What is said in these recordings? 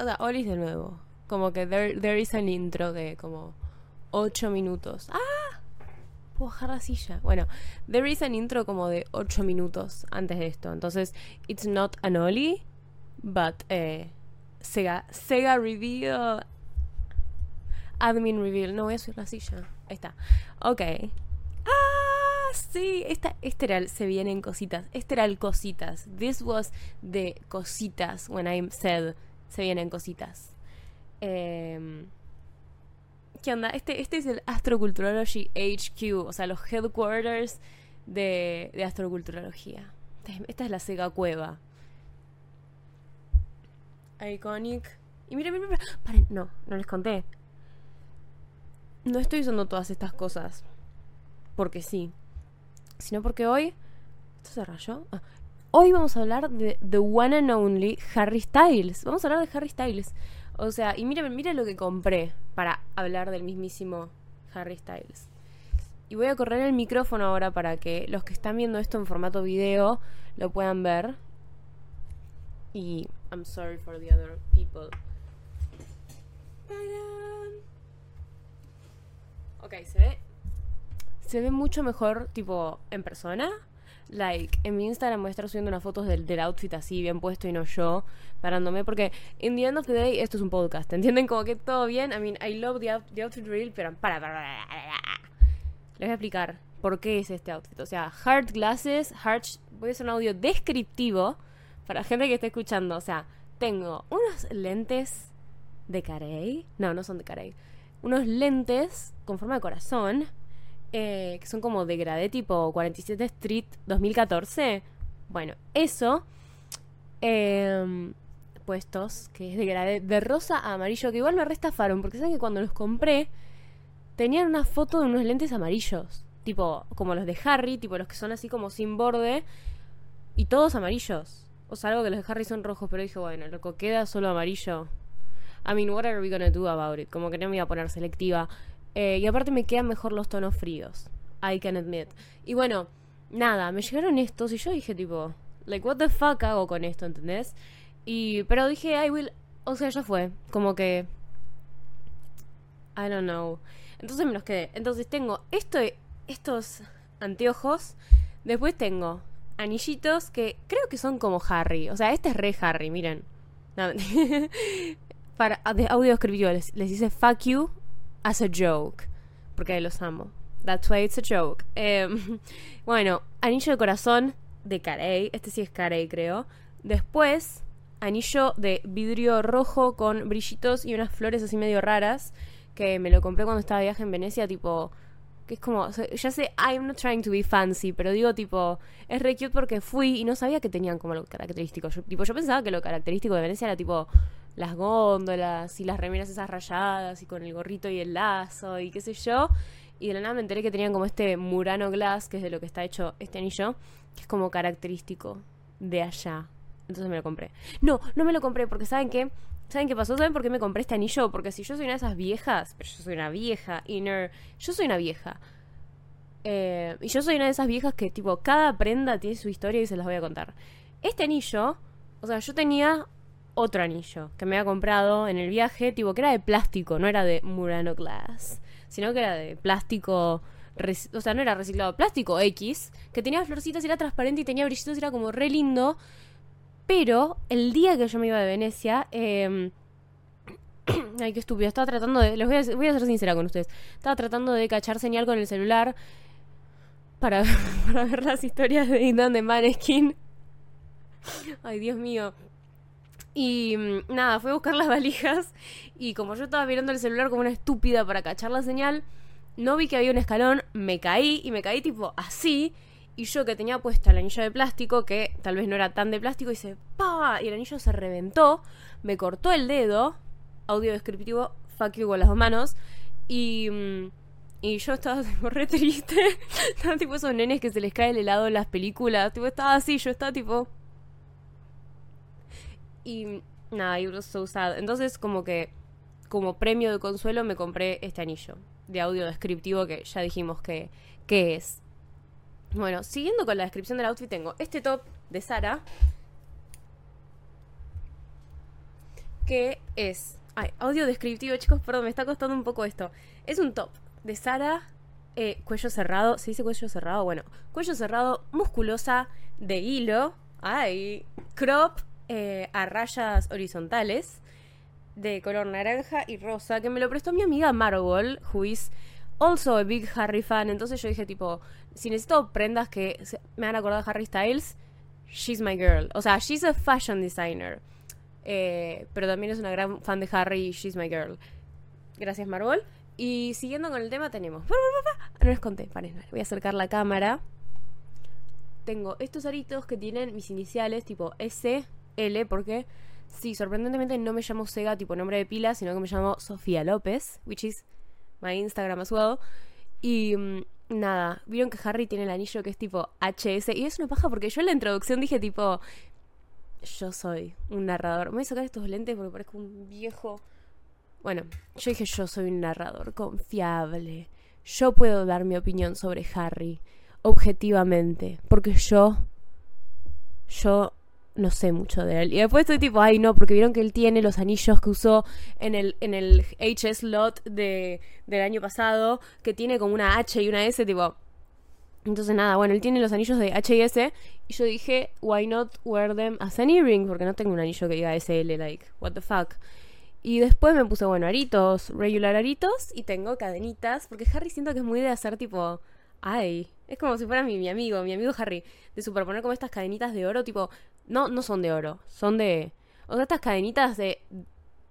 o sea, de nuevo. Como que there, there is an intro de como 8 minutos. ¡Ah! Puedo bajar la silla. Bueno, there is an intro como de 8 minutos antes de esto. Entonces, it's not an Oli, but eh, Sega, Sega Reveal. Admin Reveal. No voy a subir la silla. Ahí está. Ok. Ah, sí. Esta, este era el se vienen cositas. Este era el cositas. This was the cositas when I said se vienen cositas. Eh, ¿Qué onda? Este, este es el Astroculturology HQ, o sea, los headquarters de, de astroculturología. Esta es la Sega Cueva. Iconic. Y miren, miren, miren. Paren, no, no les conté. No estoy usando todas estas cosas porque sí, sino porque hoy. ¿Esto se rayó? Ah. Hoy vamos a hablar de The One and Only Harry Styles. Vamos a hablar de Harry Styles. O sea, y miren, miren lo que compré para hablar del mismísimo Harry Styles. Y voy a correr el micrófono ahora para que los que están viendo esto en formato video lo puedan ver. Y I'm sorry for the other people. Ok, se ve. Se ve mucho mejor, tipo, en persona. Like, en mi Instagram voy a estar subiendo unas fotos del, del outfit así, bien puesto y no yo, parándome. Porque, in the end of the day, esto es un podcast. ¿Entienden? Como que todo bien. I mean, I love the, the outfit real, pero para. Les voy a explicar por qué es este outfit. O sea, hard glasses, hard. Voy a hacer un audio descriptivo para gente que esté escuchando. O sea, tengo unos lentes de Carey. No, no son de Carey. Unos lentes con forma de corazón. Eh, que son como degradé tipo 47 Street 2014. Bueno, eso. Eh, puestos, que es degradé de rosa a amarillo, que igual me restafaron, porque saben que cuando los compré tenían una foto de unos lentes amarillos. Tipo, como los de Harry, tipo los que son así como sin borde. Y todos amarillos. O sea, algo que los de Harry son rojos, pero dije, bueno, loco, queda solo amarillo. I mean, what are we gonna do about it? Como que no me iba a poner selectiva. Eh, y aparte me quedan mejor los tonos fríos. I can admit. Y bueno, nada, me llegaron estos y yo dije tipo, like, what the fuck hago con esto, ¿entendés? Y, pero dije, I will, o sea, ya fue. Como que, I don't know. Entonces me los quedé. Entonces tengo esto, estos anteojos. Después tengo anillitos que creo que son como Harry. O sea, este es re Harry, miren. Para de audio escribió, les, les fuck you as a joke. Porque los amo. That's why it's a joke. Eh, bueno, anillo de corazón de Carey. Este sí es Carey, creo. Después, anillo de vidrio rojo con brillitos y unas flores así medio raras. Que me lo compré cuando estaba de viaje en Venecia, tipo. Que es como. Ya sé, I'm not trying to be fancy, pero digo, tipo. Es re cute porque fui y no sabía que tenían como lo característico. Tipo, yo pensaba que lo característico de Venecia era tipo las góndolas y las remeras esas rayadas y con el gorrito y el lazo y qué sé yo. Y de la nada me enteré que tenían como este Murano Glass, que es de lo que está hecho este anillo, que es como característico de allá. Entonces me lo compré. No, no me lo compré porque ¿saben qué? ¿Saben qué pasó? ¿Saben por qué me compré este anillo? Porque si yo soy una de esas viejas, pero yo soy una vieja, inner, yo soy una vieja. Eh, y yo soy una de esas viejas que tipo, cada prenda tiene su historia y se las voy a contar. Este anillo, o sea, yo tenía otro anillo que me había comprado en el viaje, tipo que era de plástico, no era de Murano Glass, sino que era de plástico, o sea, no era reciclado, plástico X, que tenía florcitas, era transparente y tenía brillitos, era como re lindo. Pero el día que yo me iba de Venecia, eh, ay, qué estúpido, estaba tratando de, les voy a, voy a ser sincera con ustedes, estaba tratando de cachar señal con el celular para, para ver las historias de Indan de Maneskin. Ay, Dios mío. Y mm, nada, fui a buscar las valijas y como yo estaba mirando el celular como una estúpida para cachar la señal, no vi que había un escalón, me caí y me caí tipo así. Y yo que tenía puesto el anillo de plástico, que tal vez no era tan de plástico, hice ¡pa! Y el anillo se reventó, me cortó el dedo, audio descriptivo, fuck you con las dos manos. Y, mm, y yo estaba tipo re triste. estaba tipo esos nenes que se les cae el helado en las películas. Tipo, estaba así, yo estaba tipo. Y nada, it was so. Entonces, como que, como premio de consuelo, me compré este anillo de audio descriptivo que ya dijimos que, que es. Bueno, siguiendo con la descripción del outfit, tengo este top de Sara. que es... Ay, audio descriptivo, chicos, perdón, me está costando un poco esto. Es un top de Sara, eh, cuello cerrado, ¿se dice cuello cerrado? Bueno, cuello cerrado, musculosa, de hilo, ay, crop eh, a rayas horizontales, de color naranja y rosa, que me lo prestó mi amiga Marvel, who is also a big Harry fan. Entonces yo dije, tipo, si necesito prendas que me han acordado de Harry Styles, she's my girl. O sea, she's a fashion designer. Eh, pero también es una gran fan de Harry, she's my girl. Gracias, Marvel. Y siguiendo con el tema, tenemos. No les conté, paren, voy a acercar la cámara. Tengo estos aritos que tienen mis iniciales, tipo S, L, porque sí, sorprendentemente no me llamo Sega, tipo nombre de pila, sino que me llamo Sofía López, which is my Instagram as well. Y mm, nada, vieron que Harry tiene el anillo que es tipo HS. Y es una paja porque yo en la introducción dije tipo, yo soy un narrador. Me voy a sacar estos lentes porque parezco un viejo. Bueno, yo dije yo soy un narrador confiable. Yo puedo dar mi opinión sobre Harry objetivamente. Porque yo... Yo no sé mucho de él. Y después estoy tipo, ay no, porque vieron que él tiene los anillos que usó en el, en el lot de, del año pasado, que tiene como una H y una S, tipo. Entonces nada, bueno, él tiene los anillos de H y S. Y yo dije, why not wear them as an earring? Porque no tengo un anillo que diga SL, like, what the fuck. Y después me puse, bueno, aritos, regular aritos, y tengo cadenitas, porque Harry siento que es muy de hacer tipo, ay, es como si fuera mi, mi amigo, mi amigo Harry, de superponer como estas cadenitas de oro, tipo, no, no son de oro, son de. O sea, estas cadenitas de.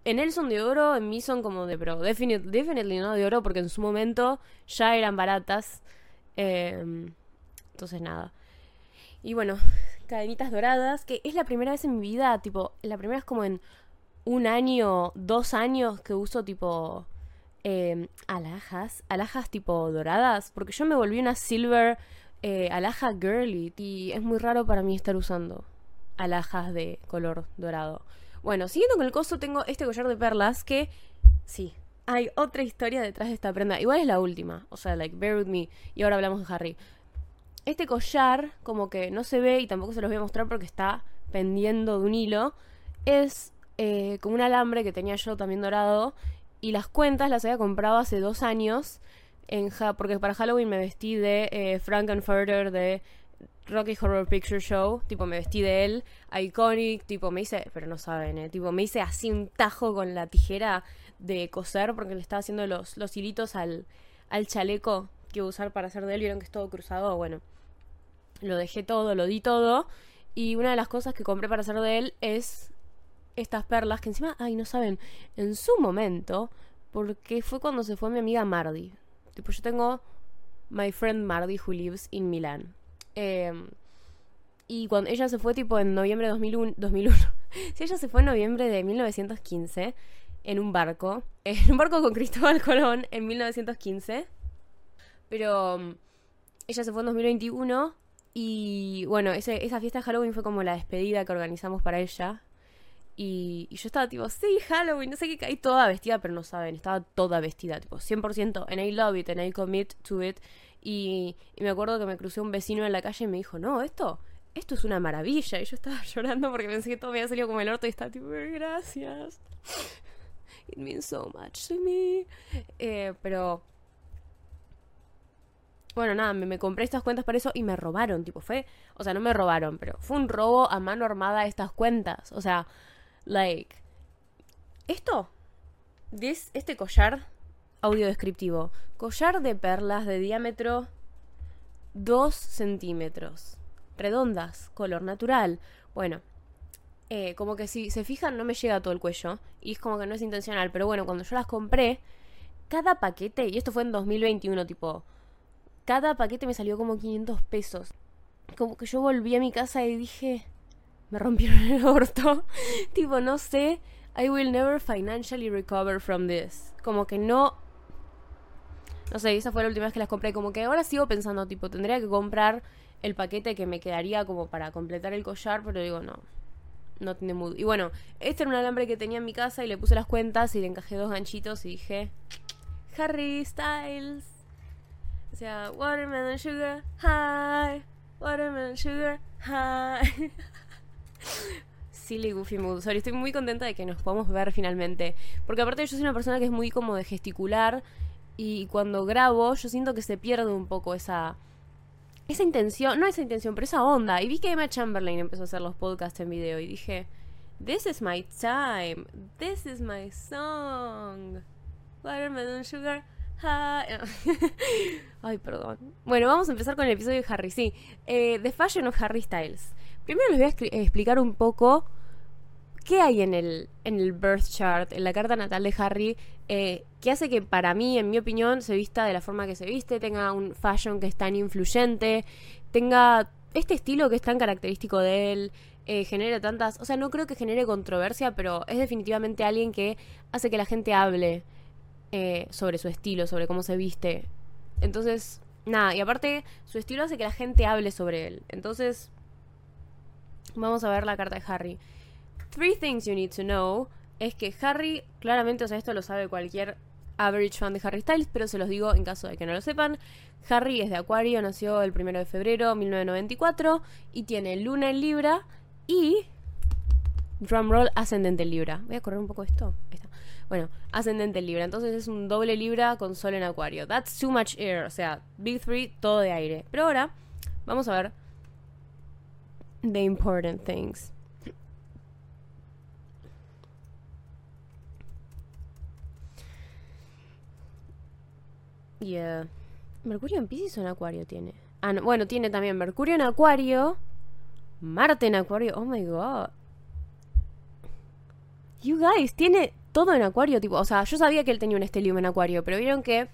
En él son de oro, en mí son como de. Pero definitely, definitely no de oro, porque en su momento ya eran baratas. Em, entonces, nada. Y bueno, cadenitas doradas, que es la primera vez en mi vida, tipo, la primera es como en un año, dos años que uso tipo eh, alhajas, alhajas tipo doradas, porque yo me volví una silver eh, alhaja girly y es muy raro para mí estar usando alhajas de color dorado. Bueno, siguiendo con el coso, tengo este collar de perlas que, sí, hay otra historia detrás de esta prenda. Igual es la última, o sea, like, bear with me. Y ahora hablamos de Harry. Este collar, como que no se ve y tampoco se los voy a mostrar porque está pendiendo de un hilo, es eh, como un alambre que tenía yo también dorado. Y las cuentas las había comprado hace dos años. En porque para Halloween me vestí de eh, Frankenfurter de Rocky Horror Picture Show, tipo me vestí de él, Iconic, tipo me hice, pero no saben, eh, tipo me hice así un tajo con la tijera de coser porque le estaba haciendo los, los hilitos al, al chaleco que iba a usar para hacer de él, vieron que es todo cruzado, bueno, lo dejé todo, lo di todo, y una de las cosas que compré para hacer de él es estas perlas que encima, ay, no saben, en su momento, porque fue cuando se fue mi amiga Mardi, tipo yo tengo my friend Mardi who lives in Milan Em, y cuando ella se fue tipo en noviembre de 2001, 2001 si ella se fue en noviembre de 1915 en un barco, en un barco con Cristóbal Colón en 1915, pero em, ella se fue en 2021 y bueno, esa fiesta de Halloween fue como la despedida que organizamos para ella. Y, yo estaba tipo, sí, Halloween, no sé qué, caí toda vestida, pero no saben, estaba toda vestida, tipo, 100%, and I love it, and I commit to it. Y, me acuerdo que me crucé un vecino en la calle y me dijo, no, esto, esto es una maravilla. Y yo estaba llorando porque pensé que todo me había salido como el orto y estaba tipo, gracias. It means so much to me. Eh, pero... Bueno, nada, me, me, compré estas cuentas para eso y me robaron, tipo, fue, o sea, no me robaron, pero fue un robo a mano armada estas cuentas. O sea, like, esto, this, este collar Audio descriptivo. Collar de perlas de diámetro 2 centímetros. Redondas, color natural. Bueno, eh, como que si se fijan no me llega todo el cuello. Y es como que no es intencional. Pero bueno, cuando yo las compré, cada paquete, y esto fue en 2021, tipo, cada paquete me salió como 500 pesos. Como que yo volví a mi casa y dije, me rompieron el orto. tipo, no sé, I will never financially recover from this. Como que no no sé, esa fue la última vez que las compré. Como que ahora sigo pensando, tipo, tendría que comprar el paquete que me quedaría como para completar el collar, pero digo, no. No tiene mood. Y bueno, este era un alambre que tenía en mi casa y le puse las cuentas y le encajé dos ganchitos y dije, Harry Styles. O sea, Watermelon Sugar High. Watermelon Sugar High. silly goofy mood. Sorry, estoy muy contenta de que nos podamos ver finalmente. Porque aparte yo soy una persona que es muy como de gesticular. Y cuando grabo, yo siento que se pierde un poco esa. Esa intención, no esa intención, pero esa onda. Y vi que Emma Chamberlain empezó a hacer los podcasts en video. Y dije, This is my time. This is my song. Watermelon Sugar. Ay, perdón. Bueno, vamos a empezar con el episodio de Harry. Sí, eh, The Fashion of Harry Styles. Primero les voy a explicar un poco qué hay en el, en el birth chart, en la carta natal de Harry, eh, que hace que para mí, en mi opinión, se vista de la forma que se viste, tenga un fashion que es tan influyente, tenga este estilo que es tan característico de él, eh, genere tantas... O sea, no creo que genere controversia, pero es definitivamente alguien que hace que la gente hable eh, sobre su estilo, sobre cómo se viste. Entonces, nada, y aparte, su estilo hace que la gente hable sobre él. Entonces, vamos a ver la carta de Harry. Three things you need to know es que Harry, claramente, o sea, esto lo sabe cualquier average fan de Harry Styles, pero se los digo en caso de que no lo sepan. Harry es de Acuario, nació el 1 de febrero de 1994 y tiene luna en Libra y drumroll ascendente en Libra. Voy a correr un poco esto. Ahí está. Bueno, ascendente en Libra. Entonces es un doble Libra con Sol en Acuario. That's too much air. O sea, Big Three, todo de aire. Pero ahora, vamos a ver. The important things. Yeah. Mercurio en Pisces o en Acuario tiene. Ah, bueno, tiene también Mercurio en Acuario. Marte en Acuario. Oh my god. You guys, tiene todo en acuario, tipo, o sea, yo sabía que él tenía un estelium en acuario, pero vieron que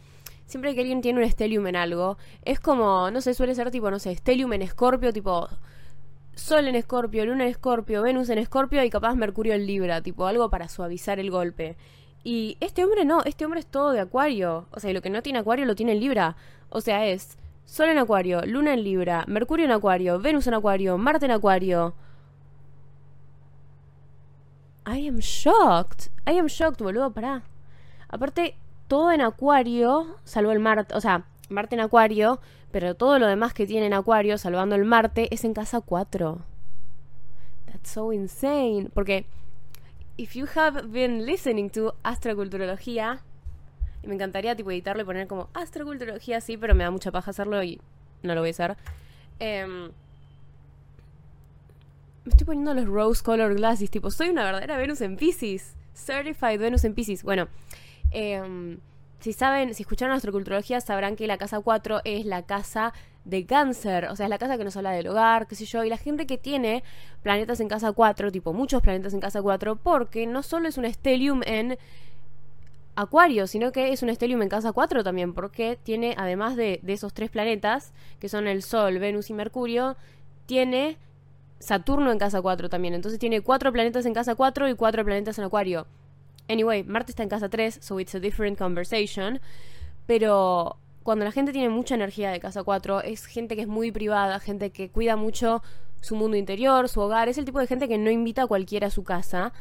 siempre que alguien tiene un estelium en algo, es como, no sé, suele ser tipo, no sé, estelium en escorpio, tipo, Sol en escorpio, Luna en escorpio, Venus en escorpio y capaz Mercurio en Libra, tipo, algo para suavizar el golpe. Y este hombre no, este hombre es todo de acuario, o sea, y lo que no tiene acuario lo tiene en Libra, o sea, es Sol en acuario, Luna en Libra, Mercurio en acuario, Venus en acuario, Marte en acuario. I am shocked. I am shocked, boludo, pará. Aparte, todo en Acuario, salvo el Marte, o sea, Marte en Acuario, pero todo lo demás que tiene en Acuario, salvando el Marte, es en casa 4. That's so insane. Porque, if you have been listening to astroculturología, y me encantaría tipo editarlo y poner como astroculturología, sí, pero me da mucha paja hacerlo y no lo voy a hacer. Eh, me estoy poniendo los rose color glasses, tipo, soy una verdadera Venus en Pisces. Certified Venus en Pisces. Bueno, em, si saben, si escucharon astroculturología, sabrán que la casa 4 es la casa de cáncer, o sea, es la casa que nos habla del hogar, qué sé yo, y la gente que tiene planetas en casa 4, tipo muchos planetas en casa 4, porque no solo es un stellium en Acuario, sino que es un stellium en casa 4 también, porque tiene, además de, de esos tres planetas, que son el Sol, Venus y Mercurio, tiene Saturno en casa 4 también. Entonces tiene cuatro planetas en casa 4 y cuatro planetas en Acuario. Anyway, Marte está en casa 3, so it's a different conversation. Pero cuando la gente tiene mucha energía de casa 4, es gente que es muy privada, gente que cuida mucho su mundo interior, su hogar. Es el tipo de gente que no invita a cualquiera a su casa.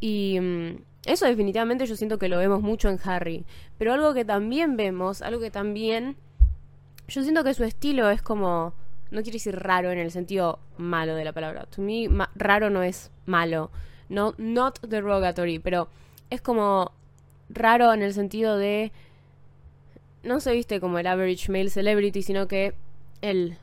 Y mm, eso definitivamente yo siento que lo vemos mucho en Harry. Pero algo que también vemos, algo que también... Yo siento que su estilo es como no quiero decir raro en el sentido malo de la palabra. To me, raro no es malo. No, not derogatory, pero es como raro en el sentido de. No se viste como el average male celebrity, sino que él.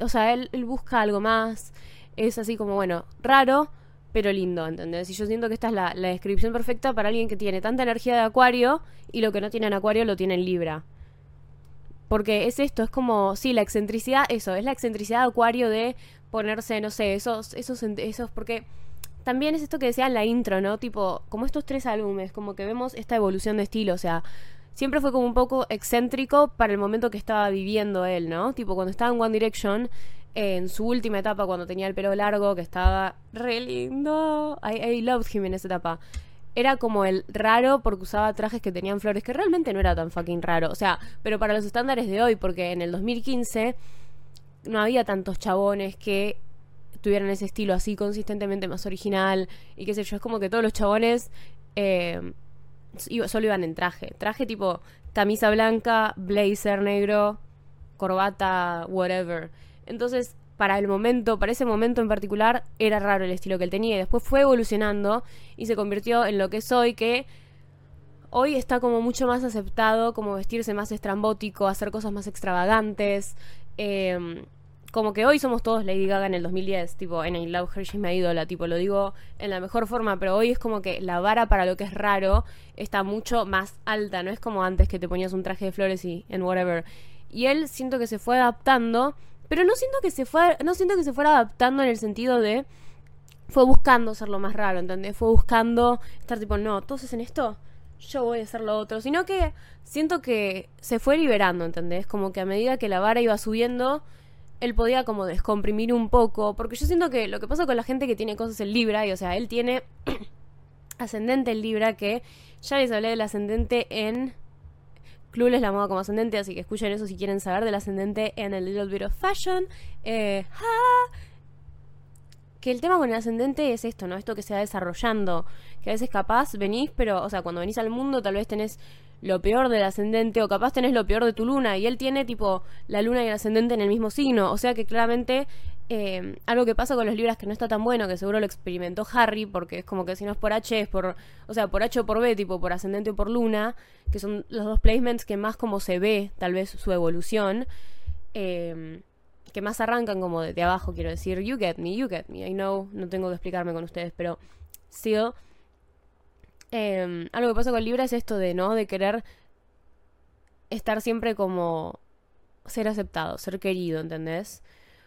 O sea, él, busca algo más. Es así como, bueno, raro, pero lindo, ¿entendés? Y yo siento que esta es la, la descripción perfecta para alguien que tiene tanta energía de acuario y lo que no tiene en acuario lo tiene en libra. Porque es esto, es como, sí, la excentricidad, eso, es la excentricidad de Acuario de ponerse, no sé, esos, esos, esos, porque también es esto que decía en la intro, ¿no? Tipo, como estos tres álbumes, como que vemos esta evolución de estilo, o sea, siempre fue como un poco excéntrico para el momento que estaba viviendo él, ¿no? Tipo, cuando estaba en One Direction, en su última etapa, cuando tenía el pelo largo, que estaba re lindo, I, I loved him en esa etapa era como el raro porque usaba trajes que tenían flores, que realmente no era tan fucking raro. O sea, pero para los estándares de hoy, porque en el 2015 no había tantos chabones que tuvieran ese estilo así consistentemente más original y qué sé yo. Es como que todos los chabones eh, solo iban en traje. Traje tipo camisa blanca, blazer negro, corbata, whatever. Entonces, para el momento, para ese momento en particular, era raro el estilo que él tenía. Y después fue evolucionando y se convirtió en lo que soy, que hoy está como mucho más aceptado, como vestirse más estrambótico, hacer cosas más extravagantes. Em, como que hoy somos todos Lady Gaga en el 2010, tipo, en I Love Her, She's My Idola, tipo, lo digo en la mejor forma, pero hoy es como que la vara para lo que es raro está mucho más alta, no es como antes que te ponías un traje de flores y en whatever. Y él siento que se fue adaptando, pero no siento que se fue, no siento que se fuera adaptando en el sentido de fue buscando ser lo más raro, ¿entendés? Fue buscando estar tipo, no, todos hacen esto, yo voy a hacer lo otro, sino que siento que se fue liberando, ¿entendés? Como que a medida que la vara iba subiendo, él podía como descomprimir un poco, porque yo siento que lo que pasa con la gente que tiene cosas en Libra, y o sea, él tiene ascendente en Libra, que ya les hablé del ascendente en Clueless la moda como ascendente, así que escuchen eso si quieren saber del ascendente en el Little Bit of Fashion. Eh, que el tema con el ascendente es esto, ¿no? Esto que se va desarrollando, que a veces capaz venís, pero, o sea, cuando venís al mundo tal vez tenés lo peor del ascendente o capaz tenés lo peor de tu luna y él tiene tipo la luna y el ascendente en el mismo signo. O sea que claramente eh, algo que pasa con los libras que no está tan bueno, que seguro lo experimentó Harry, porque es como que si no es por H, es por, o sea, por H o por B, tipo por ascendente o por luna, que son los dos placements que más como se ve tal vez su evolución. Eh, que más arrancan como de, abajo, quiero decir, you get me, you get me, I know, no tengo que explicarme con ustedes, pero still, Em, algo que pasa con Libra es esto de, ¿no? De querer estar siempre como ser aceptado, ser querido, ¿entendés?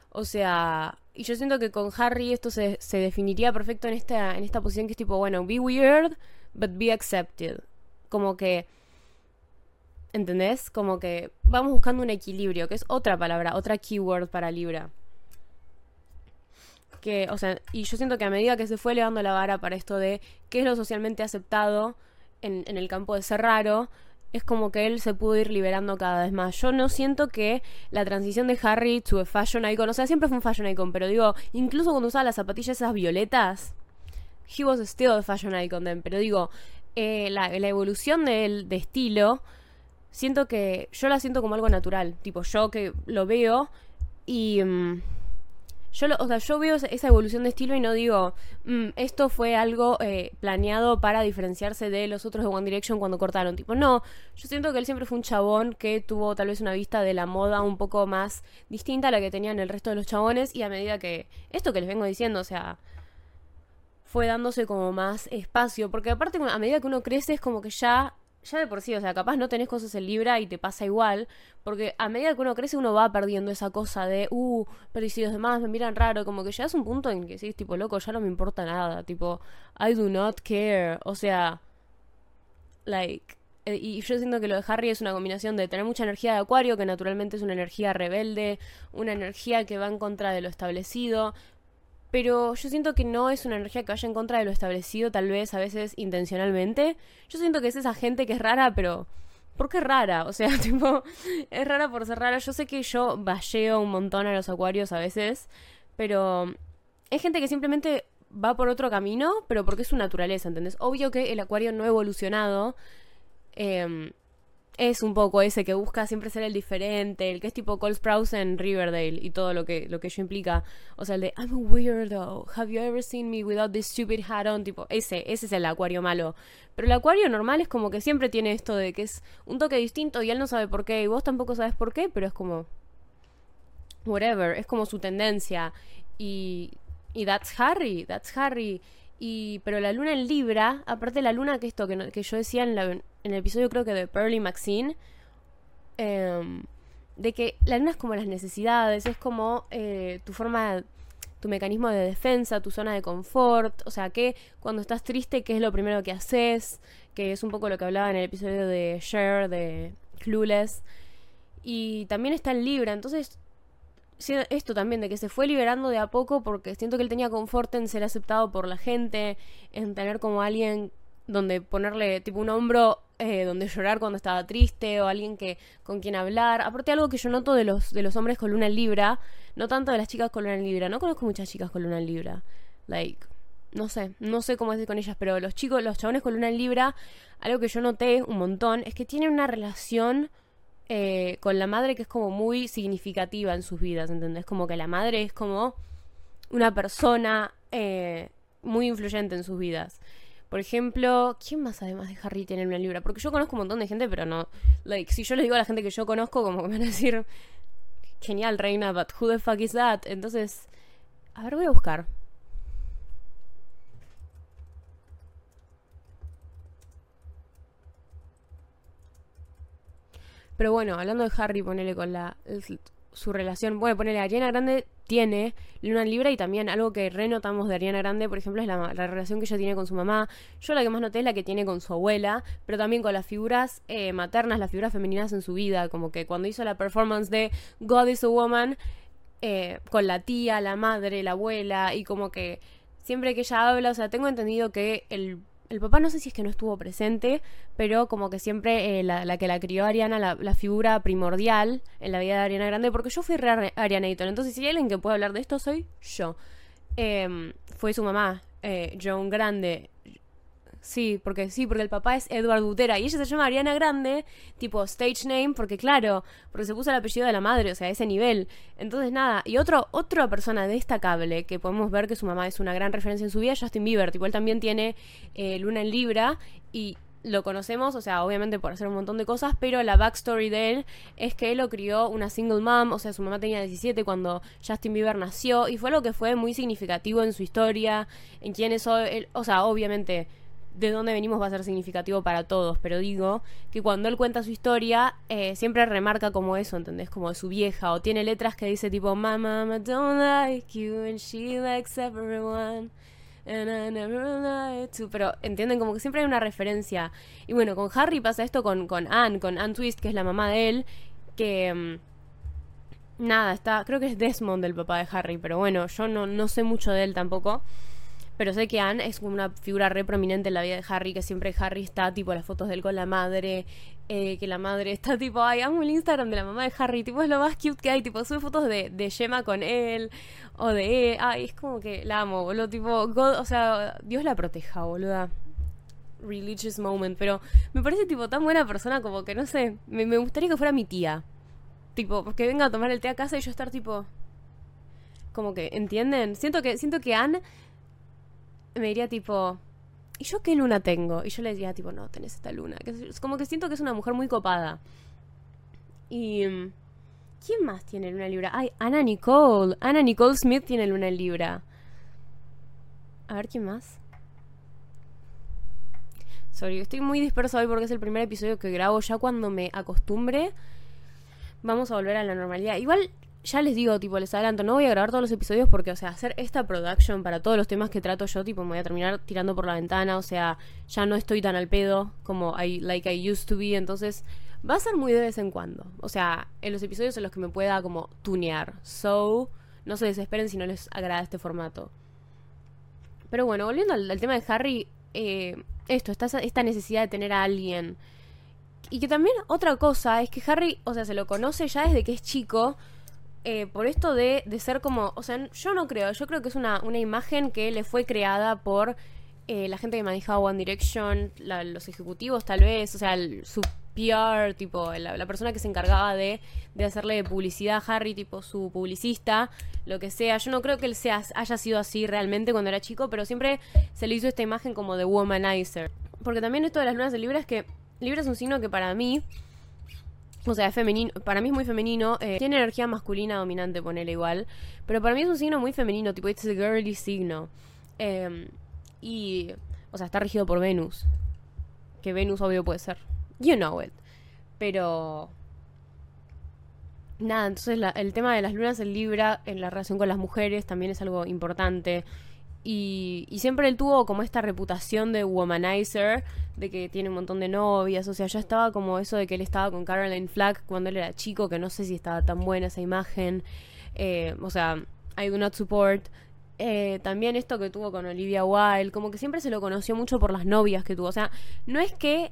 O sea, y yo siento que con Harry esto se, se, definiría perfecto en esta, en esta posición que es tipo, bueno, be weird, but be accepted. Como que, ¿entendés? Como que vamos buscando un equilibrio, que es otra palabra, otra keyword para Libra que, o sea, y yo siento que a medida que se fue elevando la vara para esto de qué es lo socialmente aceptado en, el campo de ser raro, es como que él se pudo ir liberando cada vez más. Yo no siento que la transición de Harry to a fashion icon, o sea, siempre fue un fashion icon, pero digo, incluso cuando usaba las zapatillas esas violetas, he was still a fashion icon then, pero digo, eh, la, la, evolución de, de estilo, siento que yo la siento como algo natural, tipo yo que lo veo y... Mm, yo, o sea, yo veo esa evolución de estilo y no digo, mm, esto fue algo eh, planeado para diferenciarse de los otros de One Direction cuando cortaron. Tipo, no, yo siento que él siempre fue un chabón que tuvo tal vez una vista de la moda un poco más distinta a la que tenían el resto de los chabones y a medida que, esto que les vengo diciendo, o sea, fue dándose como más espacio, porque aparte a medida que uno crece es como que ya ya de por sí, o sea, capaz no tenés cosas en Libra y te pasa igual, porque a medida que uno crece uno va perdiendo esa cosa de, uh, pero si los demás me miran raro, como que ya es un punto en que sí, tipo, loco, ya no me importa nada, tipo, I do not care, o sea, like, eh, y yo siento que lo de Harry es una combinación de tener mucha energía de Acuario, que naturalmente es una energía rebelde, una energía que va en contra de lo establecido, pero yo siento que no es una energía que vaya en contra de lo establecido, tal vez a veces intencionalmente. Yo siento que es esa gente que es rara, pero ¿por qué rara? O sea, tipo, es rara por ser rara. Yo sé que yo valleo un montón a los acuarios a veces, pero es gente que simplemente va por otro camino, pero porque es su naturaleza, ¿entendés? Obvio que el acuario no ha evolucionado. Eh, es un poco ese que busca siempre ser el diferente, el que es tipo Cole Sprouse en Riverdale y todo lo que, lo que ello implica. O sea, el de I'm a weirdo, have you ever seen me without this stupid hat on? Tipo, ese, ese es el acuario malo. Pero el acuario normal es como que siempre tiene esto de que es un toque distinto y él no sabe por qué y vos tampoco sabes por qué, pero es como whatever, es como su tendencia. Y, y that's Harry, that's Harry. Y, pero la luna en Libra, aparte la luna que esto que, que yo decía en, la, en, el episodio creo que de Pearly Maxine, eh, de que la luna es como las necesidades, es como eh, tu forma, tu mecanismo de defensa, tu zona de confort, o sea, que cuando estás triste, ¿qué es lo primero que haces? Que es un poco lo que hablaba en el episodio de Share, de Clueless. Y también está en Libra, entonces esto también, de que se fue liberando de a poco porque siento que él tenía confort en ser aceptado por la gente, en tener como alguien donde ponerle tipo un hombro eh, donde llorar cuando estaba triste o alguien que con quien hablar. Aparte algo que yo noto de los de los hombres con luna libra, no tanto de las chicas con luna libra. No conozco muchas chicas con luna libra. Like, no sé, no sé cómo es con ellas, pero los chicos, los chabones con luna libra, algo que yo noté un montón es que tienen una relación eh, con la madre que es como muy significativa en sus vidas, ¿entendés? Como que la madre es como una persona eh, muy influyente en sus vidas. Por ejemplo, ¿quién más además de Harry tiene una libra? Porque yo conozco un montón de gente, pero no. Like, si yo les digo a la gente que yo conozco, como que me van a decir, genial, reina, but who the fuck is that? Entonces, a ver, voy a buscar. Pero bueno, hablando de Harry, ponele con la su relación. Bueno, ponele Ariana Grande tiene Luna Libra y también algo que renotamos de Ariana Grande, por ejemplo, es la, relación que ella tiene con su mamá. Yo la que más noté es la que tiene con su abuela, pero también con las figuras eh, maternas, las figuras femeninas en su vida. Como que cuando hizo la performance de God is a Woman, eh, con la tía, la madre, la abuela, y como que siempre que ella habla, o sea, tengo entendido que el el papá no sé si es que no estuvo presente, pero como que siempre eh, la, que la crió Ariana, la, figura primordial en la vida de Ariana Grande, porque yo fui re Arianator, entonces si hay alguien que puede hablar de esto soy yo. Em, fue su mamá, eh, Joan Grande, Sí, porque sí, porque el papá es Edward Butera y ella se llama Ariana Grande, tipo stage name, porque claro, porque se puso el apellido de la madre, o sea, a ese nivel. Entonces nada, y otro, otra persona destacable que podemos ver que su mamá es una gran referencia en su vida, Justin Bieber, tipo él también tiene eh, Luna en Libra y lo conocemos, o sea, obviamente por hacer un montón de cosas, pero la backstory de él es que él lo crió una single mom, o sea, su mamá tenía 17 cuando Justin Bieber nació, y fue lo que fue muy significativo en su historia, en quién es él, o sea, obviamente de dónde venimos va a ser significativo para todos, pero digo que cuando él cuenta su historia, eh, siempre remarca como eso, ¿entendés? Como de su vieja, o tiene letras que dice tipo, My mama don't like you and she likes everyone. And I never liked to. Pero entienden como que siempre hay una referencia. Y bueno, con Harry pasa esto con, con Anne, con Anne Twist, que es la mamá de él, que... Mm, nada, está, creo que es Desmond el papá de Harry, pero bueno, yo no, no sé mucho de él tampoco. Pero sé que Anne es como una figura re prominente en la vida de Harry, que siempre Harry está, tipo, las fotos de él con la madre, eh, que la madre está, tipo, ay, amo el Instagram de la mamá de Harry, tipo, es lo más cute que hay, tipo, sube fotos de, de Gemma con él, o de, ay, es como que la amo, boludo, tipo, God, o sea, Dios la proteja, boluda religious moment, pero me parece tipo tan buena persona como que no sé, me, me, gustaría que fuera mi tía. Tipo, que venga a tomar el té a casa y yo estar tipo como que, ¿entienden? Siento que siento que Anne me diría tipo, ¿y yo qué luna tengo? Y yo le diría tipo, no, tenés esta luna. Es como que siento que es una mujer muy copada. Y... Mm, ¿Quién más tiene luna Libra? Ay, Ana Nicole. Ana Nicole Smith tiene luna Libra. A ver, ¿quién más? Sorry, estoy muy disperso hoy porque es el primer episodio que grabo. Ya cuando me acostumbre, vamos a volver a la normalidad. Igual ya les digo, tipo, les adelanto, no voy a grabar todos los episodios porque, o sea, hacer esta production para todos los temas que trato yo, tipo, me voy a terminar tirando por la ventana, o sea, ya no estoy tan al pedo como I, like I used to be, entonces va a ser muy de vez en cuando, o sea, en los episodios en los que me pueda como tunear, so, no se desesperen si no les agrada este formato. Pero bueno, volviendo al, tema de Harry, eh, esto, esta, esta necesidad de tener a alguien. Y que también otra cosa es que Harry, o sea, se lo conoce ya desde que es chico, eh, por esto de, de, ser como, o sea, yo no creo, yo creo que es una, una imagen que le fue creada por eh, la gente que manejaba One Direction, los ejecutivos tal vez, o sea, su PR, tipo, la, persona que se encargaba de, de, hacerle publicidad a Harry, tipo su publicista, lo que sea. Yo no creo que él haya sido así realmente cuando era chico, pero siempre se le hizo esta imagen como de womanizer. Porque también esto de las lunas de Libra es que Libra es un signo que para mí o sea, es femenino, para mí es muy femenino. Eh, tiene energía masculina dominante, ponele igual. Pero para mí es un signo muy femenino, tipo, it's a girly signo. Em, y, o sea, está regido por Venus. Que Venus, obvio, puede ser. You know it. Pero. Nada, entonces el tema de las lunas en Libra en la relación con las mujeres también es algo importante. Y, siempre él tuvo como esta reputación de womanizer, de que tiene un montón de novias, o sea, ya estaba como eso de que él estaba con Caroline Flack cuando él era chico, que no sé si estaba tan buena esa imagen, eh, o sea, I do not support. Eh, también esto que tuvo con Olivia Wilde, como que siempre se lo conoció mucho por las novias que tuvo, o sea, no es que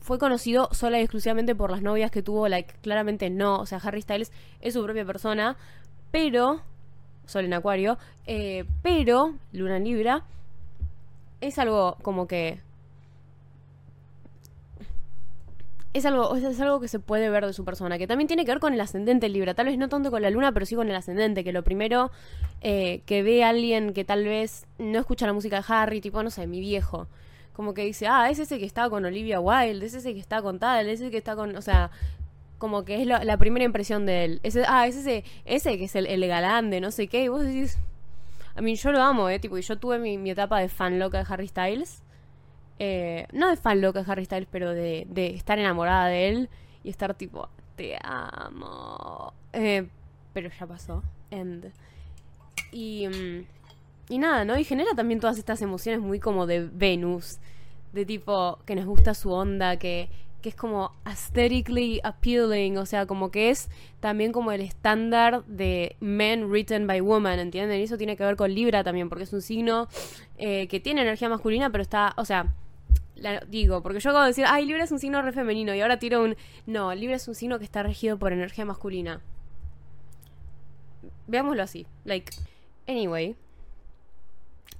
fue conocido sola y exclusivamente por las novias que tuvo, like, claramente no, o sea, Harry Styles es su propia persona, pero Sol en Acuario, eh, pero Luna en Libra es algo como que es algo, es algo que se puede ver de su persona, que también tiene que ver con el ascendente Libra, tal vez no tanto con la luna, pero sí con el ascendente, que lo primero eh, que ve alguien que tal vez no escucha la música de Harry, tipo, no sé, mi viejo, como que dice, ah, es ese que está con Olivia Wilde, es ese que está con tal, es ese que está con, o sea, como que es la primera impresión de él. Ese, ah, es ese, ese que es el, el galán de no sé qué, y vos decís, a mí yo lo amo, eh, tipo, y yo tuve mi, etapa de fan loca de Harry Styles eh, no de fan loca de Harry Styles, pero de, estar enamorada de él y estar tipo, te amo. Eh, pero ya pasó. End. Y, mm, y nada, ¿no? Y genera también todas estas emociones muy como de Venus. De tipo, que nos gusta su onda, que, que es como aesthetically appealing, o sea, como que es también como el estándar de men written by woman, ¿entienden? Y eso tiene que ver con Libra también, porque es un signo eh, que tiene energía masculina, pero está, o sea, digo, porque yo acabo de decir, ay, Libra es un signo re femenino y ahora tiro un... No, Libra es un signo que está regido por energía masculina. Veámoslo así, like... Anyway.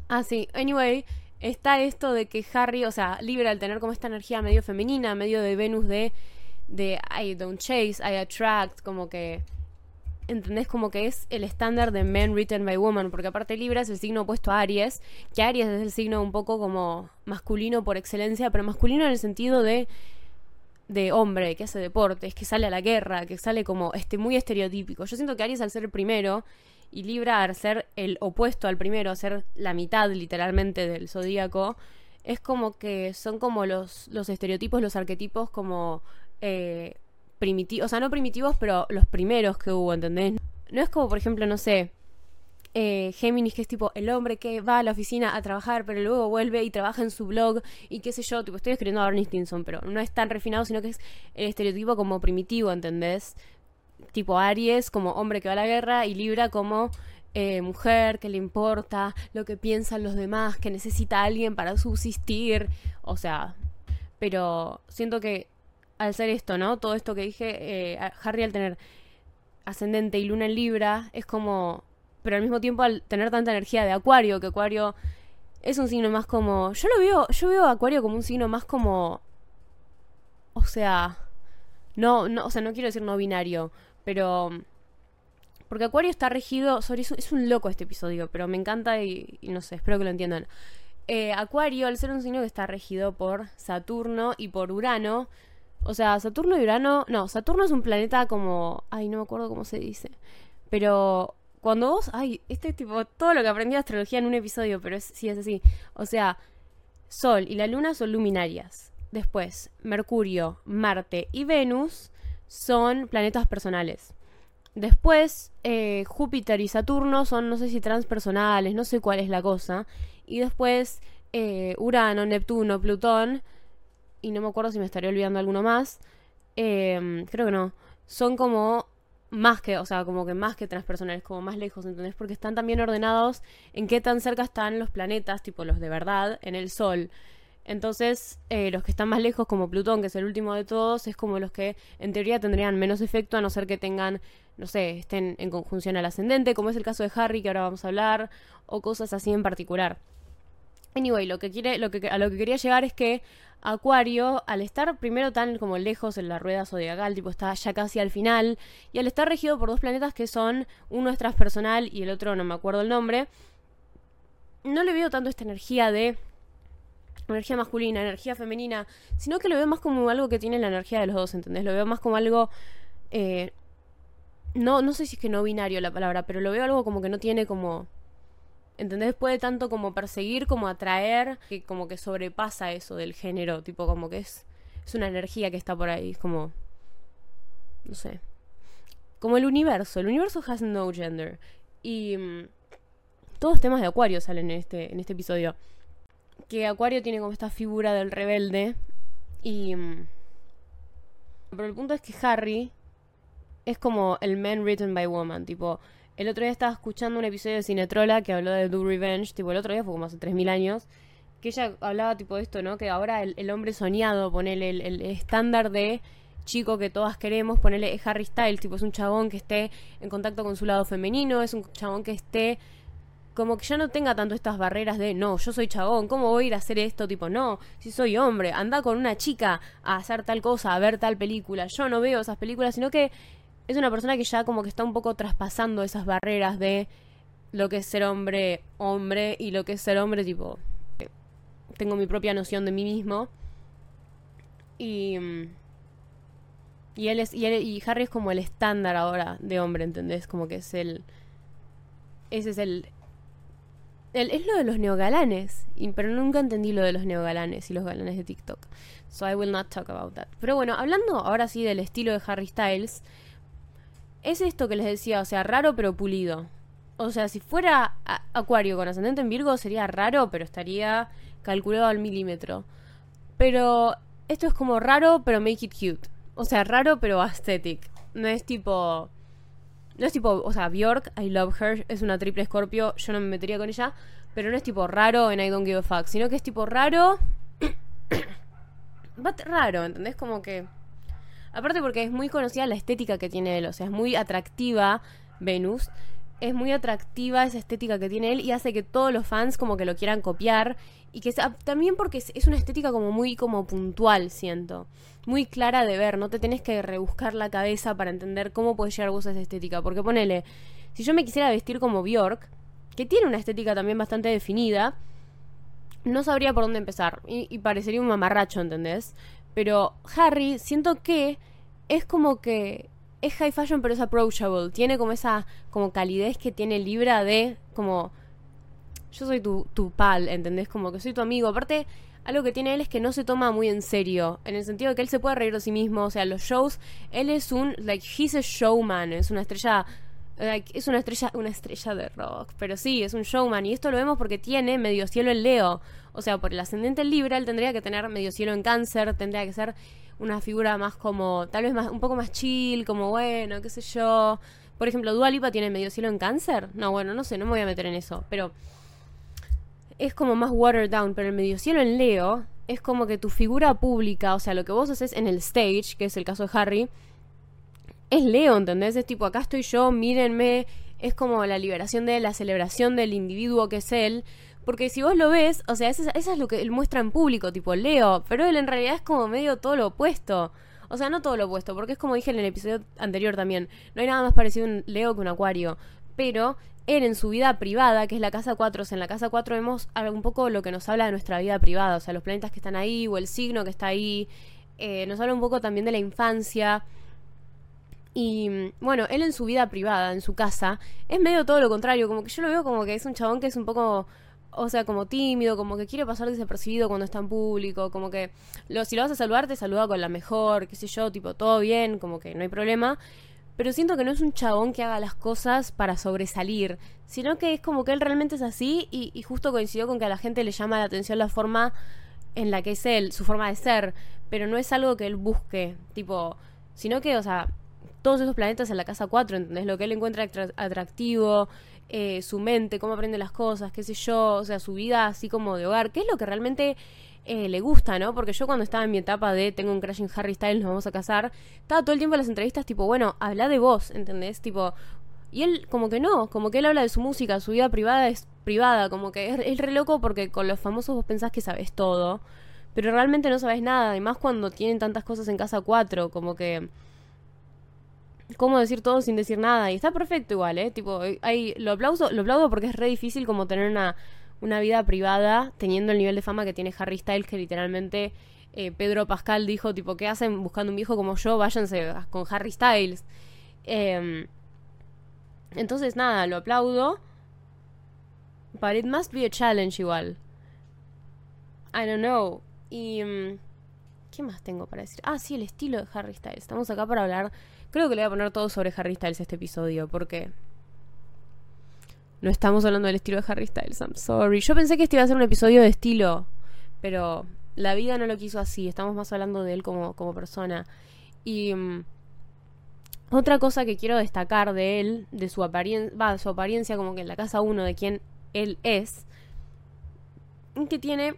Ah, sí, anyway, está esto de que Harry, o sea, Libra al tener como esta energía medio femenina, medio de Venus de... De I don't chase, I attract, como que ¿entendés? Como que es el estándar de men written by woman, porque aparte Libra es el signo opuesto a Aries, que Aries es el signo un poco como masculino por excelencia, pero masculino en el sentido de de hombre que hace deportes, que sale a la guerra, que sale como este muy estereotípico. Yo siento que Aries al ser el primero y Libra al ser el opuesto al primero, ser la mitad literalmente del zodíaco, es como que son como los, los estereotipos, los arquetipos como eh, primitivos, o sea, no primitivos, pero los primeros que hubo, ¿entendés? No es como, por ejemplo, no sé, eh, Géminis, que es tipo el hombre que va a la oficina a trabajar, pero luego vuelve y trabaja en su blog y qué sé yo, tipo, estoy escribiendo a Barney Stinson, pero no es tan refinado, sino que es el estereotipo como primitivo, ¿entendés? Tipo Aries como hombre que va a la guerra y Libra como eh, mujer que le importa lo que piensan los demás, que necesita a alguien para subsistir, o sea, pero siento que al ser esto, ¿no? Todo esto que dije, eh, Harry al tener ascendente y luna en Libra, es como... Pero al mismo tiempo al tener tanta energía de Acuario, que Acuario es un signo más como... Yo lo veo, yo veo Acuario como un signo más como... O sea... No, no, o sea, no quiero decir no binario, pero... Porque Acuario está regido... Sobre eso, es un loco este episodio, pero me encanta y, no sé, espero que lo entiendan. Eh, Acuario, al ser un signo que está regido por Saturno y por Urano, o sea, Saturno y Urano. No, Saturno es un planeta como. Ay, no me acuerdo cómo se dice. Pero cuando vos. Ay, este es tipo. Todo lo que aprendí de astrología en un episodio, pero sí es así. O sea, Sol y la Luna son luminarias. Después, Mercurio, Marte y Venus son planetas personales. Después, eh, Júpiter y Saturno son, no sé si transpersonales, no sé cuál es la cosa. Y después, eh, Urano, Neptuno, Plutón y no me acuerdo si me estaría olvidando alguno más. Em, creo que no. Son como más que, o sea, como que más que transpersonales, como más lejos, ¿entendés? Porque están también ordenados en qué tan cerca están los planetas, tipo los de verdad, en el Sol. Entonces, eh, los que están más lejos, como Plutón, que es el último de todos, es como los que en teoría tendrían menos efecto, a no ser que tengan, no sé, estén en conjunción al ascendente, como es el caso de Harry, que ahora vamos a hablar, o cosas así en particular. Anyway, lo que quiere, lo que, a lo que quería llegar es que Acuario, al estar primero tan como lejos en la rueda zodiacal, tipo está ya casi al final, y al estar regido por dos planetas que son, uno es transpersonal y el otro no me acuerdo el nombre, no le veo tanto esta energía de energía masculina, energía femenina, sino que lo veo más como algo que tiene la energía de los dos, ¿entendés? Lo veo más como algo... Eh, no, no sé si es que no binario la palabra, pero lo veo algo como que no tiene como ¿Entendés? Puede tanto como perseguir como atraer, que como que sobrepasa eso del género, tipo como que es, es una energía que está por ahí, es como... No sé. Como el universo, el universo has no gender. Y mm, todos temas de Acuario salen en este, en este episodio. Que Acuario tiene como esta figura del rebelde. Y... Mm, pero el punto es que Harry es como el man written by woman, tipo el otro día estaba escuchando un episodio de Cinetrola que habló de Do Revenge, tipo el otro día fue como hace 3.000 años, que ella hablaba tipo de esto, ¿no? Que ahora el, hombre soñado, ponele el, estándar de chico que todas queremos, ponerle Harry Styles, tipo es un chabón que esté en contacto con su lado femenino, es un chabón que esté como que ya no tenga tanto estas barreras de no, yo soy chabón, ¿cómo voy a ir a hacer esto? Tipo, no, si soy hombre, anda con una chica a hacer tal cosa, a ver tal película. Yo no veo esas películas, sino que es una persona que ya como que está un poco traspasando esas barreras de lo que es ser hombre, hombre, y lo que es ser hombre, tipo, eh, tengo mi propia noción de mí mismo. Y. Mm, y él es. Y, y Harry es como el estándar ahora de hombre, ¿entendés? Como que es el. Ese es el, es lo de los neogalanes. pero nunca entendí lo de los neogalanes y los galanes de TikTok. So I will not talk about that. Pero bueno, hablando ahora sí del estilo de Harry Styles. Es esto que les decía, o sea, raro pero pulido. O sea, si fuera Acuario con ascendente en Virgo sería raro, pero estaría calculado al milímetro. Pero esto es como raro, pero make it cute. O sea, raro, pero aesthetic. No es tipo no es tipo, o sea, Bjork, I love her, es una triple escorpio, yo no me metería con ella, pero no es tipo raro en I don't give a fuck, sino que es tipo raro. raro, ¿entendés? Como que. Aparte porque es muy conocida la estética que tiene él, o sea, es muy atractiva Venus. Es muy atractiva esa estética que tiene él y hace que todos los fans como que lo quieran copiar. Y que también porque es, una estética como muy como puntual, siento muy clara de ver, no te tenés que rebuscar la cabeza para entender cómo puedes llegar vos a esa estética. Porque ponele, si yo me quisiera vestir como Bjork, que tiene una estética también bastante definida, no sabría por dónde empezar. Y, parecería un mamarracho, ¿entendés? Pero Harry, siento que es como que es high fashion pero es approachable. Tiene como esa como calidez que tiene Libra de como yo soy tu, tu pal, ¿entendés? Como que soy tu amigo. Aparte, algo que tiene él es que no se toma muy en serio, en el sentido de que él se puede reír de sí mismo, o sea, los shows, él es un, like, he's a showman, es una estrella, like, es una estrella, una estrella de rock, pero sí, es un showman, y esto lo vemos porque tiene medio cielo en Leo, o sea, por el ascendente en Libra, él tendría que tener medio cielo en Cáncer, tendría que ser una figura más como, tal vez más, un poco más chill, como bueno, qué sé yo. Por ejemplo, Dualipa tiene medio cielo en Cáncer. No, bueno, no sé, no me voy a meter en eso, pero es como más watered down, pero el medio cielo en Leo es como que tu figura pública, o sea, lo que vos haces en el stage, que es el caso de Harry, es Leo, ¿entendés? Es tipo, acá estoy yo, mírenme, es como la liberación de la celebración del individuo que es él. Porque si vos lo ves, o sea, eso, es lo que él muestra en público, tipo Leo, pero él en realidad es como medio todo lo opuesto. O sea, no todo lo opuesto, porque es como dije en el episodio anterior también, no hay nada más parecido a un Leo que un Acuario. Pero él en su vida privada, que es la casa 4, o sea, en la casa 4 vemos un poco lo que nos habla de nuestra vida privada, o sea, los planetas que están ahí o el signo que está ahí, eh, nos habla un poco también de la infancia. Y bueno, él en su vida privada, en su casa, es medio todo lo contrario, como que yo lo veo como que es un chabón que es un poco, o sea, como tímido, como que quiere pasar desapercibido cuando está en público, como que lo, si lo vas a saludar te saluda con la mejor, qué sé yo, tipo, todo bien, como que no hay problema pero siento que no es un chabón que haga las cosas para sobresalir, sino que es como que él realmente es así y, justo coincidió con que a la gente le llama la atención la forma en la que es él, su forma de ser, pero no es algo que él busque, tipo, sino que, o sea, todos esos planetas en la casa 4, ¿entendés? Lo que él encuentra atractivo, eh, su mente, cómo aprende las cosas, qué sé yo, o sea, su vida así como de hogar, qué es lo que realmente eh, le gusta, ¿no? Porque yo cuando estaba en mi etapa de tengo un crush en Harry Styles, nos vamos a casar, estaba todo el tiempo en las entrevistas tipo, bueno, habla de vos, ¿entendés? Tipo, y él como que no, como que él habla de su música, su vida privada es privada, como que es, re loco porque con los famosos vos pensás que sabes todo, pero realmente no sabes nada, además cuando tienen tantas cosas en casa cuatro, como que... ¿Cómo decir todo sin decir nada? Y está perfecto igual, ¿eh? Tipo, hay, lo aplaudo, lo aplaudo porque es re difícil como tener una una vida privada teniendo el nivel de fama que tiene Harry Styles, que literalmente eh, Pedro Pascal dijo, tipo, ¿qué hacen buscando un viejo como yo? Váyanse con Harry Styles. Em, entonces, nada, lo aplaudo. But it must be a challenge igual. I don't know. Y... Em, ¿Qué más tengo para decir? Ah, sí, el estilo de Harry Styles. Estamos acá para hablar... Creo que le voy a poner todo sobre Harry Styles este episodio, porque no estamos hablando del estilo de Harry Styles, I'm sorry. Yo pensé que este iba a ser un episodio de estilo, pero la vida no lo quiso así. Estamos más hablando de él como, como persona. Y mm, otra cosa que quiero destacar de él, de su apariencia, va, su apariencia como que en la casa uno de quien él es, que tiene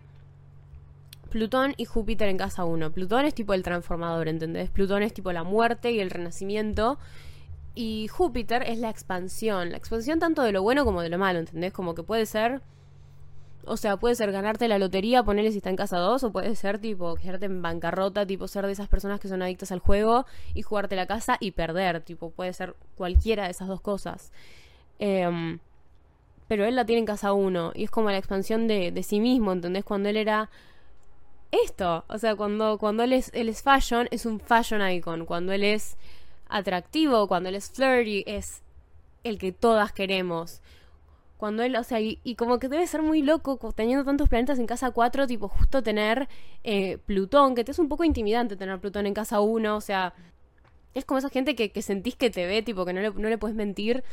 Plutón y Júpiter en casa 1. Plutón es tipo el transformador, ¿entendés? Plutón es tipo la muerte y el renacimiento. Y Júpiter es la expansión, la expansión tanto de lo bueno como de lo malo, ¿entendés? Como que puede ser o sea, puede ser ganarte la lotería, ponerle si está en casa 2, o puede ser tipo quedarte en bancarrota, tipo ser de esas personas que son adictas al juego y jugarte la casa y perder, tipo puede ser cualquiera de esas dos cosas. Em, pero él la tiene en casa 1 y es como la expansión de, de, sí mismo, ¿entendés? Cuando él era esto, o sea, cuando, cuando él, es, él es es un fashion icon, cuando él es atractivo, cuando él es flirty, es el que todas queremos cuando él, o sea, y, como que debe ser muy loco teniendo tantos planetas en casa 4, tipo justo tener eh, Plutón, que te es un poco intimidante tener Plutón en casa 1, o sea, es como esa gente que, sentís que te ve, tipo que no le, no le puedes mentir.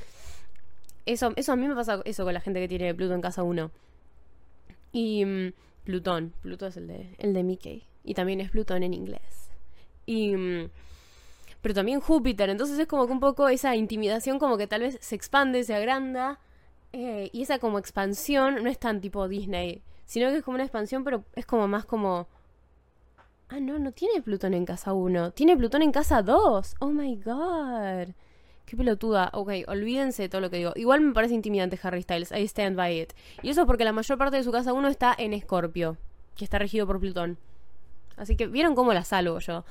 Eso, eso a mí me pasa eso con la gente que tiene Plutón en casa 1. Y mm, Plutón, Plutón es el de, el de Mickey. Y también es Plutón en inglés. Y... Mm, pero también Júpiter, entonces es como que un poco esa intimidación como que tal vez se expande, se agranda eh, y esa como expansión no es tan tipo Disney, sino que es como una expansión, pero es como más como... Ah, no, no tiene Plutón en casa 1, tiene Plutón en casa 2. Oh my god. Qué pelotuda. Ok, olvídense de todo lo que digo. Igual me parece intimidante Harry Styles. I stand by it. Y eso es porque la mayor parte de su casa 1 está en Escorpio, que está regido por Plutón. Así que vieron cómo la salvo yo.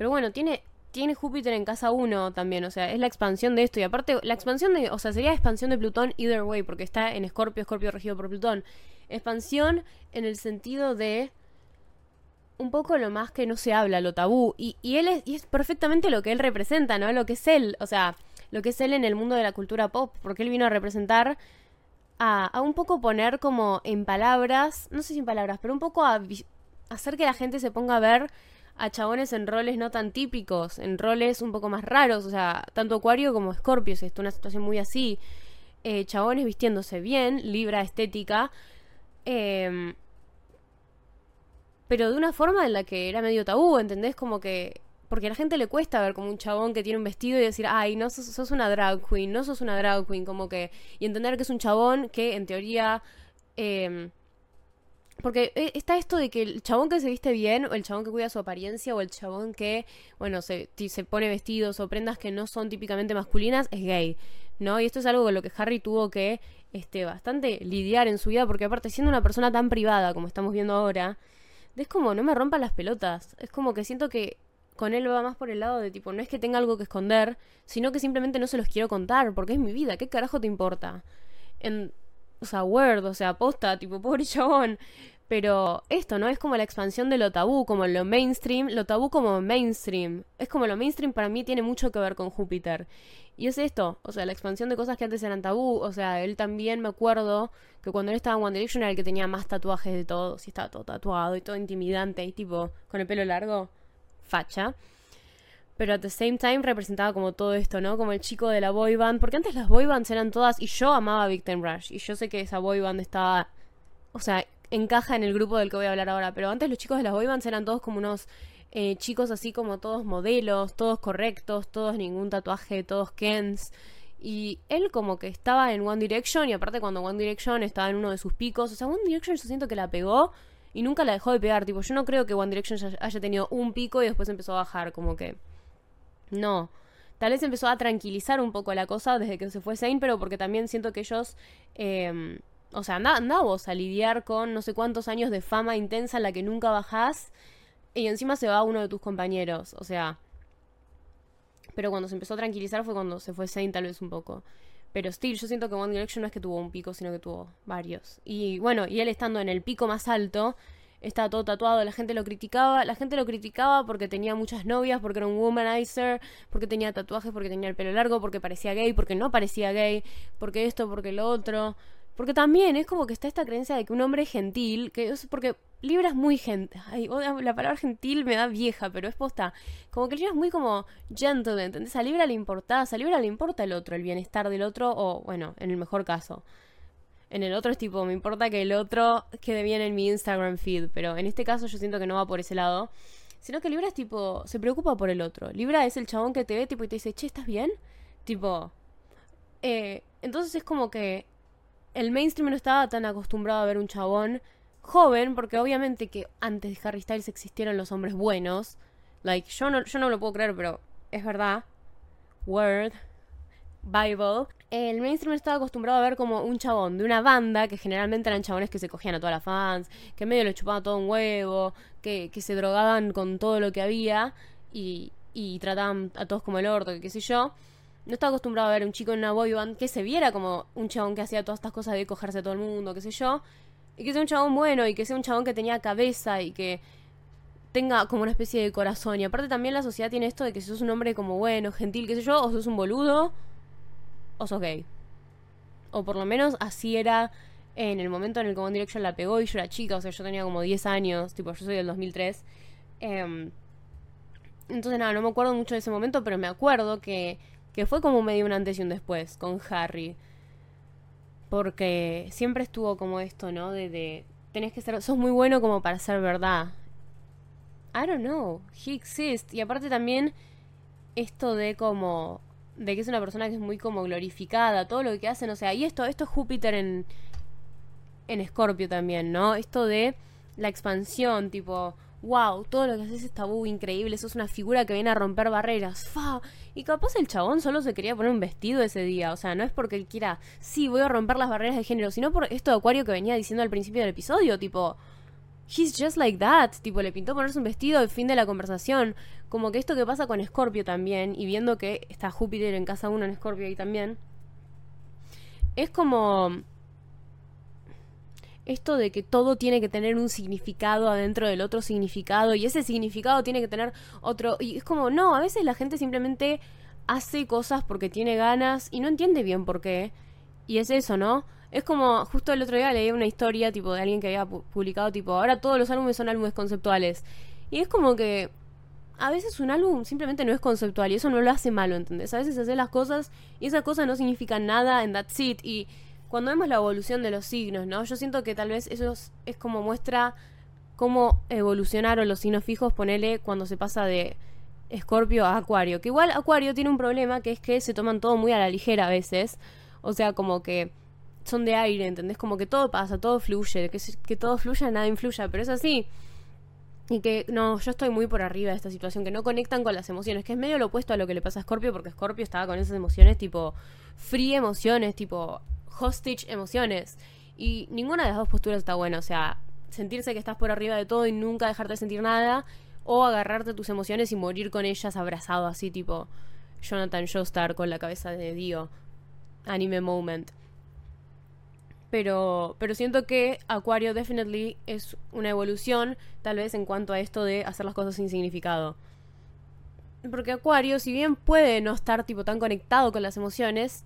Pero bueno, tiene tiene Júpiter en casa 1 también, o sea, es la expansión de esto. Y aparte, la expansión de, o sea, sería expansión de Plutón either way, porque está en Escorpio, Escorpio regido por Plutón. Expansión en el sentido de un poco lo más que no se habla, lo tabú. Y, y él es, y es perfectamente lo que él representa, ¿no? Lo que es él, o sea, lo que es él en el mundo de la cultura pop, porque él vino a representar a, a un poco poner como en palabras, no sé si en palabras, pero un poco a hacer que la gente se ponga a ver a chabones en roles no tan típicos, en roles un poco más raros, o sea, tanto Acuario como Scorpio, es una situación muy así. Eh, chabones vistiéndose bien, libra estética, em, pero de una forma en la que era medio tabú, ¿entendés? Como que... Porque a la gente le cuesta ver como un chabón que tiene un vestido y decir, ay, no sos, una drag queen, no sos una drag queen, como que... Y entender que es un chabón que en teoría... Eh, porque eh, está esto de que el chabón que se viste bien, o el chabón que cuida su apariencia, o el chabón que, bueno, se, se pone vestidos o prendas que no son típicamente masculinas, es gay, ¿no? Y esto es algo con lo que Harry tuvo que, este, bastante lidiar en su vida, porque aparte, siendo una persona tan privada como estamos viendo ahora, es como, no me rompan las pelotas. Es como que siento que con él va más por el lado de tipo, no es que tenga algo que esconder, sino que simplemente no se los quiero contar, porque es mi vida, ¿qué carajo te importa? En, o sea, Word, o sea, posta, tipo, pobre chabón. Pero esto, ¿no? Es como la expansión de lo tabú, como lo mainstream, lo tabú como mainstream. Es como lo mainstream para mí tiene mucho que ver con Júpiter. Y es esto, o sea, la expansión de cosas que antes eran tabú. O sea, él también me acuerdo que cuando él estaba en One Direction era el que tenía más tatuajes de todos. Y estaba todo tatuado y todo intimidante y tipo, con el pelo largo, facha. Pero at the same time representaba como todo esto, ¿no? Como el chico de la boy band. Porque antes las boy bands eran todas. Y yo amaba Victim Rush. Y yo sé que esa boy band estaba. O sea, encaja en el grupo del que voy a hablar ahora, pero antes los chicos de las boybands eran todos como unos eh, chicos así como todos modelos, todos correctos, todos ningún tatuaje, todos Kens. Y él como que estaba en One Direction y aparte cuando One Direction estaba en uno de sus picos, o sea, One Direction yo siento que la pegó y nunca la dejó de pegar, tipo, yo no creo que One Direction haya tenido un pico y después empezó a bajar, como que... No. Tal vez empezó a tranquilizar un poco la cosa desde que se fue Zane, pero porque también siento que ellos... Eh, o sea, anda, vos a lidiar con no sé cuántos años de fama intensa en la que nunca bajás y encima se va uno de tus compañeros. O sea. Pero cuando se empezó a tranquilizar fue cuando se fue Saint tal vez un poco. Pero still, yo siento que One Direction no es que tuvo un pico, sino que tuvo varios. Y bueno, y él estando en el pico más alto, estaba todo tatuado, la gente lo criticaba, la gente lo criticaba porque tenía muchas novias, porque era un womanizer, porque tenía tatuajes, porque tenía el pelo largo, porque parecía gay, porque no parecía gay, porque esto, porque lo otro. Porque también es como que está esta creencia de que un hombre gentil, que es porque Libra es muy gentil, ay, la palabra gentil me da vieja, pero es posta, como que Libra es muy como gentle, ¿entendés? A Libra le importa, a Libra le importa el otro, el bienestar del otro, o bueno, en el mejor caso. En el otro es tipo, me importa que el otro quede bien en mi Instagram feed, pero en este caso yo siento que no va por ese lado. Sino que Libra es tipo, se preocupa por el otro. Libra es el chabón que te ve tipo y te dice, che, ¿estás bien? Tipo, eh, entonces es como que el mainstream no estaba tan acostumbrado a ver un chabón joven, porque obviamente que antes de Harry Styles existieron los hombres buenos. Like, yo no, yo no lo puedo creer, pero es verdad. Word, Bible, el mainstream estaba acostumbrado a ver como un chabón de una banda, que generalmente eran chabones que se cogían a todas las fans, que medio le chupaban todo un huevo, que, que se drogaban con todo lo que había y, y trataban a todos como el orto, que qué sé yo. No estaba acostumbrado a ver un chico en una boy band que se viera como un chabón que hacía todas estas cosas de cogerse a todo el mundo, qué sé yo. Y que sea un chabón bueno y que sea un chabón que tenía cabeza y que tenga como una especie de corazón. Y aparte también la sociedad tiene esto de que si sos un hombre como bueno, gentil, qué sé yo, o sos un boludo, o sos gay. O por lo menos así era en el momento en el que One Direction la pegó y yo era chica, o sea, yo tenía como 10 años, tipo, yo soy del 2003. Em, entonces nada, no me acuerdo mucho de ese momento, pero me acuerdo que, que fue como medio un antes y un después con Harry. Porque siempre estuvo como esto, ¿no? De, de tenés que ser, sos muy bueno como para ser verdad. I don't know, he exists. Y aparte también esto de como de que es una persona que es muy como glorificada, todo lo que hacen, o sea, y esto esto es Júpiter en en Escorpio también, ¿no? Esto de la expansión, tipo, wow, todo lo que haces es tabú increíble, sos una figura que viene a romper barreras, fa. Y capaz el chabón solo se quería poner un vestido ese día, o sea, no es porque él quiera, sí, voy a romper las barreras de género, sino por esto de Acuario que venía diciendo al principio del episodio, tipo, he's just like that. Tipo, le pintó ponerse un vestido al fin de la conversación. Como que esto que pasa con Scorpio también, y viendo que está Júpiter en casa uno en Scorpio ahí también, es como esto de que todo tiene que tener un significado adentro del otro significado y ese significado tiene que tener otro y es como no, a veces la gente simplemente hace cosas porque tiene ganas y no entiende bien por qué y es eso, ¿no? Es como, justo el otro día leí una historia tipo de alguien que había publicado tipo, ahora todos los álbumes son álbumes conceptuales. Y es como que a veces un álbum simplemente no es conceptual y eso no lo hace malo, ¿entendés? A veces hace las cosas y esas cosas no significan nada en that's it. Y cuando vemos la evolución de los signos, ¿no? Yo siento que tal vez eso es, es como muestra cómo evolucionaron los signos fijos, ponele cuando se pasa de Escorpio a Acuario. Que igual Acuario tiene un problema que es que se toman todo muy a la ligera a veces. O sea, como que son de aire, ¿entendés? Como que todo pasa, todo fluye, que, que todo fluya, nada influya, pero es así. Y que no, yo estoy muy por arriba de esta situación, que no conectan con las emociones, que es medio lo opuesto a lo que le pasa a Scorpio, porque Scorpio estaba con esas emociones tipo free emociones, tipo hostage emociones. Y ninguna de las dos posturas está buena, o sea, sentirse que estás por arriba de todo y nunca dejarte de sentir nada, o agarrarte tus emociones y morir con ellas abrazado así, tipo Jonathan Joestar con la cabeza de Dio. Anime moment. Pero, pero siento que Acuario definitely es una evolución, tal vez en cuanto a esto de hacer las cosas sin significado. Porque Acuario, si bien puede no estar tipo tan conectado con las emociones,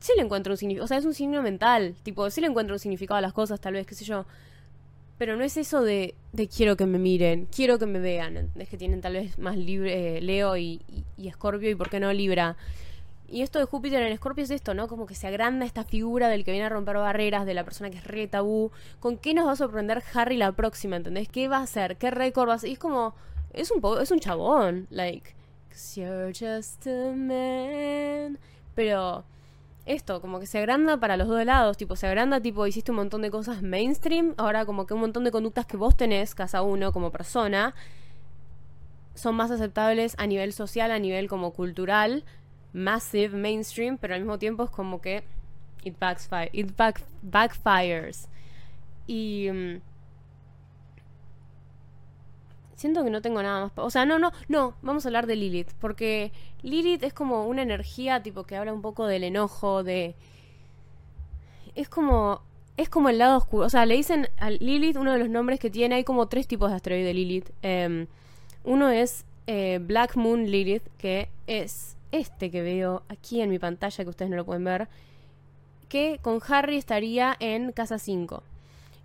sí le encuentra un significado. O sea, es un signo mental. Tipo, sí le encuentra un significado a las cosas, tal vez, qué sé yo. Pero no es eso de, quiero que me miren, quiero que me vean. Es que tienen tal vez más libre, eh, Leo y, y, y Escorpio y por qué no Libra. Y esto de Júpiter en Escorpio es esto, ¿no? Como que se agranda esta figura del que viene a romper barreras, de la persona que es re tabú. ¿Con qué nos va a sorprender Harry la próxima? ¿Entendés? ¿Qué va a hacer? ¿Qué récord va a hacer? Y es como. Es un, es un chabón. Like. You're just a man. Pero. Esto, como que se agranda para los dos lados. Tipo, se agranda, tipo, hiciste un montón de cosas mainstream. Ahora, como que un montón de conductas que vos tenés, cada uno, como persona. Son más aceptables a nivel social, a nivel como cultural massive mainstream, pero al mismo tiempo es como que it, backfire, it back, backfires. Y um, siento que no tengo nada más. O sea, no, no, no, vamos a hablar de Lilith, porque Lilith es como una energía tipo que habla un poco del enojo, de... Es como... Es como el lado oscuro. O sea, le dicen a Lilith uno de los nombres que tiene. Hay como tres tipos de asteroide Lilith. Um, uno es eh, Black Moon Lilith, que es este que veo aquí en mi pantalla, que ustedes no lo pueden ver, que con Harry estaría en casa 5.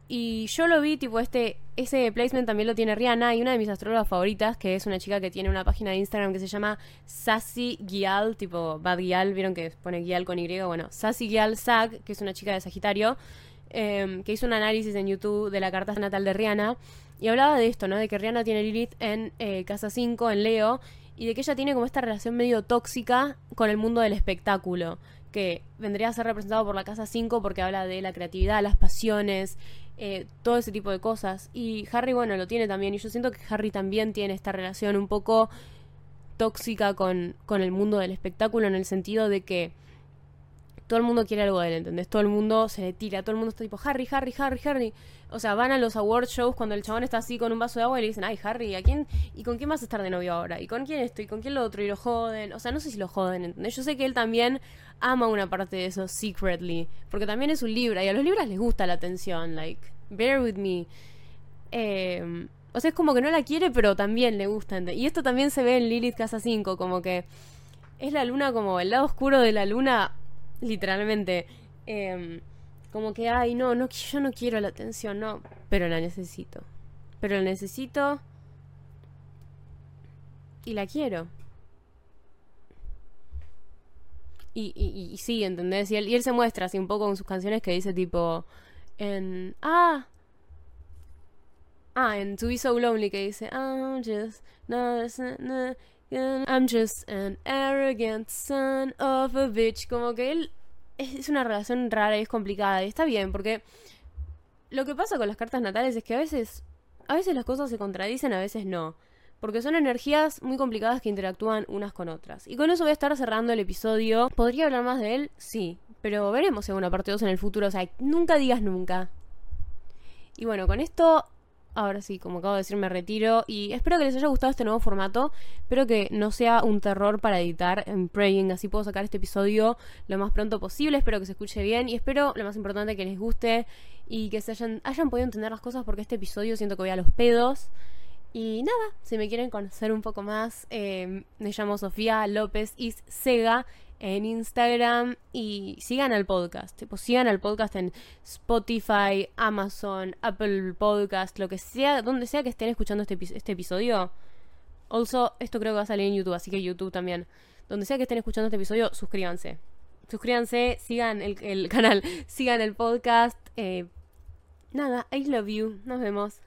Y yo lo vi, tipo, este, ese placement también lo tiene Rihanna y una de mis astrólogas favoritas, que es una chica que tiene una página de Instagram que se llama Sassy Gial, tipo Bad Gial, vieron que pone Gial con Y, bueno, Sassy Gial Sag, que es una chica de Sagitario, eh, que hizo un análisis en YouTube de la carta natal de Rihanna y hablaba de esto, ¿no? De que Rihanna tiene Lilith en eh, casa 5, en Leo, y de que ella tiene como esta relación medio tóxica con el mundo del espectáculo, que vendría a ser representado por la casa 5 porque habla de la creatividad, las pasiones, eh, todo ese tipo de cosas. Y Harry, bueno, lo tiene también, y yo siento que Harry también tiene esta relación un poco tóxica con, con el mundo del espectáculo en el sentido de que todo el mundo quiere algo de él, ¿entendés? Todo el mundo se le tira, todo el mundo está tipo, Harry, Harry, Harry, Harry. O sea, van a los award shows cuando el chabón está así con un vaso de agua y le dicen, ay, Harry, ¿a quién? ¿Y con quién vas a estar de novio ahora? ¿Y con quién estoy? ¿Y con quién lo otro? Y lo joden. O sea, no sé si lo joden, ¿entendés? Yo sé que él también ama una parte de eso secretly. Porque también es un libro y a los libros les gusta la atención, like, bear with me. Eh, o sea, es como que no la quiere, pero también le gusta. Y esto también se ve en Lilith Casa 5, como que es la luna como el lado oscuro de la luna literalmente. Em, como que, ay, no, no, yo no quiero la atención, no, pero la necesito. Pero la necesito y la quiero. Y, y, sí, ¿entendés? Y él, y él se muestra así un poco con sus canciones que dice tipo, en, ah, ah, en To Be So Lonely que dice, I'm just, no, no, I'm just an arrogant son of a bitch. Como que él es una relación rara y es complicada. Y está bien, porque lo que pasa con las cartas natales es que a veces, a veces las cosas se contradicen, a veces no. Porque son energías muy complicadas que interactúan unas con otras. Y con eso voy a estar cerrando el episodio. ¿Podría hablar más de él? Sí. Pero veremos en una parte 2 en el futuro. O sea, nunca digas nunca. Y bueno, con esto ahora sí, como acabo de decir, me retiro y espero que les haya gustado este nuevo formato. Espero que no sea un terror para editar en Praying, así puedo sacar este episodio lo más pronto posible. Espero que se escuche bien y espero, lo más importante, que les guste y que se hayan, hayan podido entender las cosas porque este episodio siento que voy a los pedos. Y nada, si me quieren conocer un poco más, eh, me llamo Sofía López Is Sega en Instagram y sigan al podcast. Tipo, sigan al podcast en Spotify, Amazon, Apple Podcast, lo que sea, donde sea que estén escuchando este, este episodio. Also, esto creo que va a salir en YouTube, así que YouTube también. Donde sea que estén escuchando este episodio, suscríbanse. Suscríbanse, sigan el, canal, sigan el podcast. Eh, nada, I love you. Nos vemos.